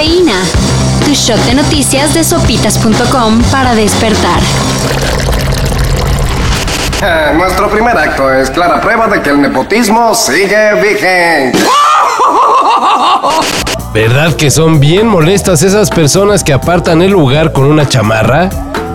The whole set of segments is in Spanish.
Cafeína. Tu shot de noticias de sopitas.com para despertar. Eh, nuestro primer acto es clara prueba de que el nepotismo sigue vigente. ¿Verdad que son bien molestas esas personas que apartan el lugar con una chamarra?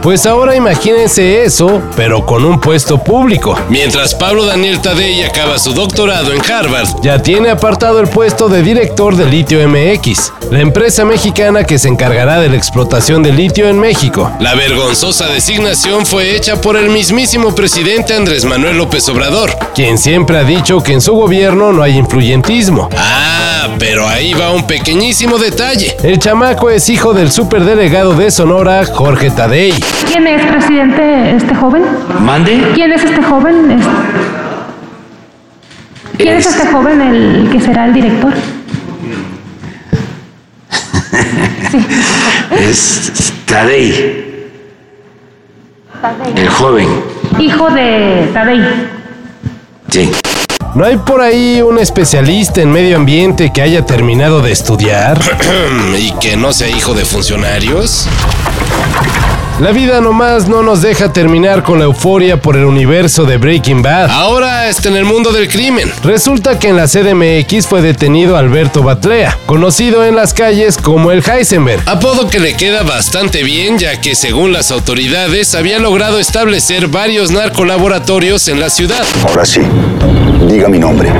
Pues ahora imagínense eso, pero con un puesto público. Mientras Pablo Daniel Tadei acaba su doctorado en Harvard, ya tiene apartado el puesto de director de Litio MX, la empresa mexicana que se encargará de la explotación de litio en México. La vergonzosa designación fue hecha por el mismísimo presidente Andrés Manuel López Obrador, quien siempre ha dicho que en su gobierno no hay influyentismo. Ah, pero ahí va un pequeñísimo detalle. El chamaco es hijo del superdelegado de Sonora, Jorge Tadei. ¿Quién es presidente este joven? ¿Mande? ¿Quién es este joven? ¿Quién es Es- este joven el que será el director? Sí. Es Tadei, el joven. Hijo de Tadei. ¿No hay por ahí un especialista en medio ambiente que haya terminado de estudiar? ¿Y que no sea hijo de funcionarios? La vida nomás no nos deja terminar con la euforia por el universo de Breaking Bad. Ahora está en el mundo del crimen. Resulta que en la CDMX fue detenido Alberto Batlea, conocido en las calles como el Heisenberg, apodo que le queda bastante bien ya que según las autoridades había logrado establecer varios narcolaboratorios en la ciudad. Ahora sí, diga mi nombre.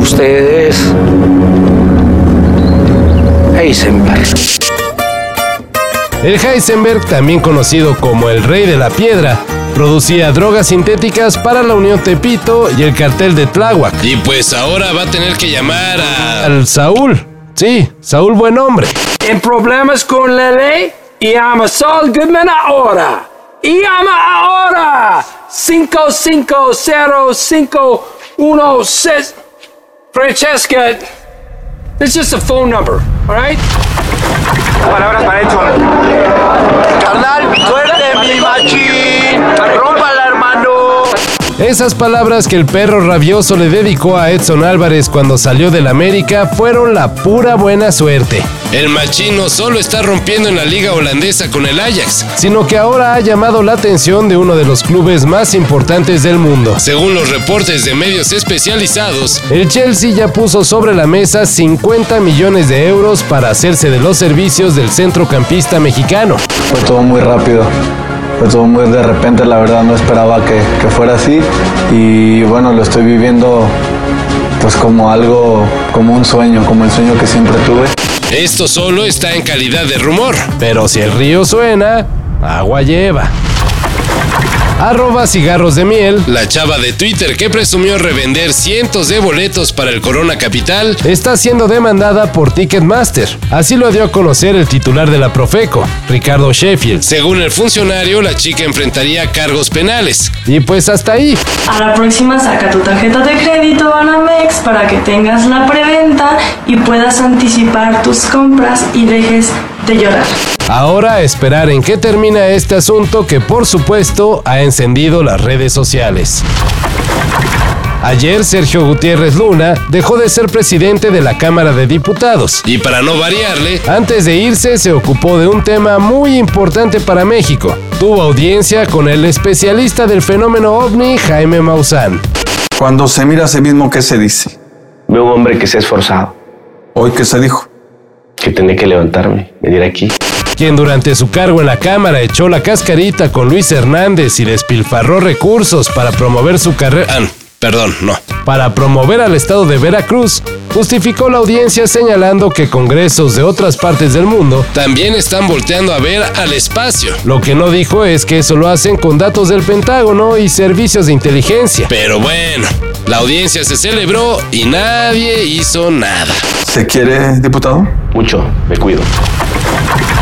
Usted es Heisenberg. El Heisenberg, también conocido como el Rey de la Piedra, producía drogas sintéticas para la Unión Tepito y el cartel de Tláhuac. Y pues ahora va a tener que llamar a... al Saúl. Sí, Saúl buen hombre. En problemas con la ley, llama Saul Goodman ahora. Llama ahora. 550-516. Francesca, it's just a phone number, all right? Palabras para hecho. Carnal, Esas palabras que el perro rabioso le dedicó a Edson Álvarez cuando salió del América fueron la pura buena suerte. El machín no solo está rompiendo en la liga holandesa con el Ajax, sino que ahora ha llamado la atención de uno de los clubes más importantes del mundo. Según los reportes de medios especializados, el Chelsea ya puso sobre la mesa 50 millones de euros para hacerse de los servicios del centrocampista mexicano. Fue todo muy rápido, fue todo muy de repente, la verdad no esperaba que, que fuera así y bueno, lo estoy viviendo pues como algo, como un sueño, como el sueño que siempre tuve. Esto solo está en calidad de rumor, pero si el río suena, agua lleva. Arroba cigarros de miel, la chava de Twitter que presumió revender cientos de boletos para el Corona Capital, está siendo demandada por Ticketmaster. Así lo dio a conocer el titular de la Profeco, Ricardo Sheffield. Según el funcionario, la chica enfrentaría cargos penales. Y pues hasta ahí. A la próxima saca tu tarjeta de crédito Banamex para que tengas la preventa y puedas anticipar tus compras y dejes de llorar. Ahora a esperar en qué termina este asunto que por supuesto ha encendido las redes sociales. Ayer Sergio Gutiérrez Luna dejó de ser presidente de la Cámara de Diputados y para no variarle, antes de irse se ocupó de un tema muy importante para México. Tuvo audiencia con el especialista del fenómeno ovni Jaime Maussan. Cuando se mira a sí mismo, ¿qué se dice? Veo un hombre que se ha esforzado, Hoy, ¿qué se dijo? que tenía que levantarme, venir aquí. Quien durante su cargo en la Cámara echó la cascarita con Luis Hernández y despilfarró recursos para promover su carrera. Ah, perdón, no. Para promover al estado de Veracruz, justificó la audiencia señalando que congresos de otras partes del mundo también están volteando a ver al espacio. Lo que no dijo es que eso lo hacen con datos del Pentágono y servicios de inteligencia. Pero bueno, la audiencia se celebró y nadie hizo nada. ¿Se quiere, diputado? Mucho, me cuido.